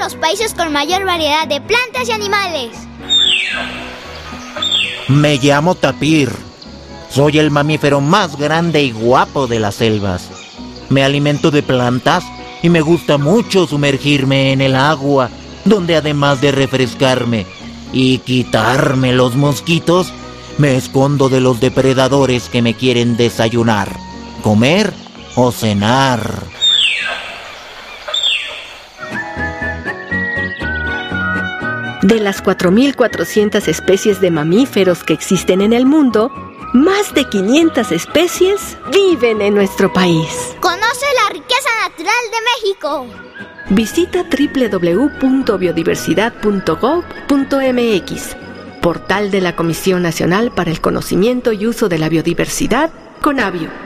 los países con mayor variedad de plantas y animales. Me llamo Tapir. Soy el mamífero más grande y guapo de las selvas. Me alimento de plantas y me gusta mucho sumergirme en el agua, donde además de refrescarme y quitarme los mosquitos, me escondo de los depredadores que me quieren desayunar, comer o cenar. De las 4.400 especies de mamíferos que existen en el mundo, más de 500 especies viven en nuestro país. Conoce la riqueza natural de México. Visita www.biodiversidad.gov.mx, portal de la Comisión Nacional para el Conocimiento y Uso de la Biodiversidad, CONABIO.